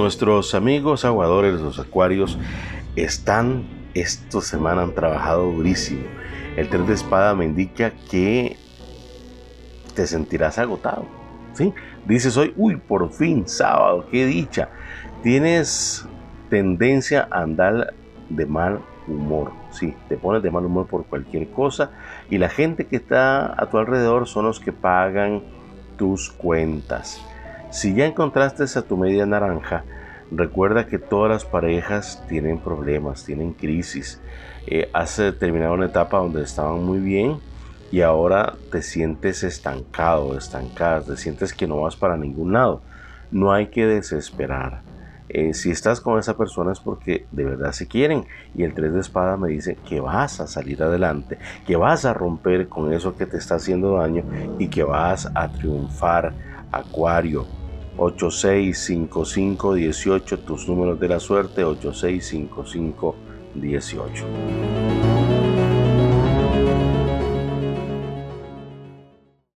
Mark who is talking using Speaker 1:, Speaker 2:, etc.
Speaker 1: Nuestros amigos aguadores, los acuarios, están, esta semana han trabajado durísimo. El tren de espada me indica que te sentirás agotado. ¿sí? Dices hoy, uy, por fin, sábado, qué dicha. Tienes tendencia a andar de mal humor. Sí, te pones de mal humor por cualquier cosa y la gente que está a tu alrededor son los que pagan tus cuentas. Si ya encontraste a tu media naranja, recuerda que todas las parejas tienen problemas, tienen crisis. Eh, has terminado una etapa donde estaban muy bien y ahora te sientes estancado, estancada, te sientes que no vas para ningún lado. No hay que desesperar. Eh, si estás con esa persona es porque de verdad se quieren. Y el 3 de espada me dice que vas a salir adelante, que vas a romper con eso que te está haciendo daño y que vas a triunfar. Acuario 865518, tus números de la suerte 865518.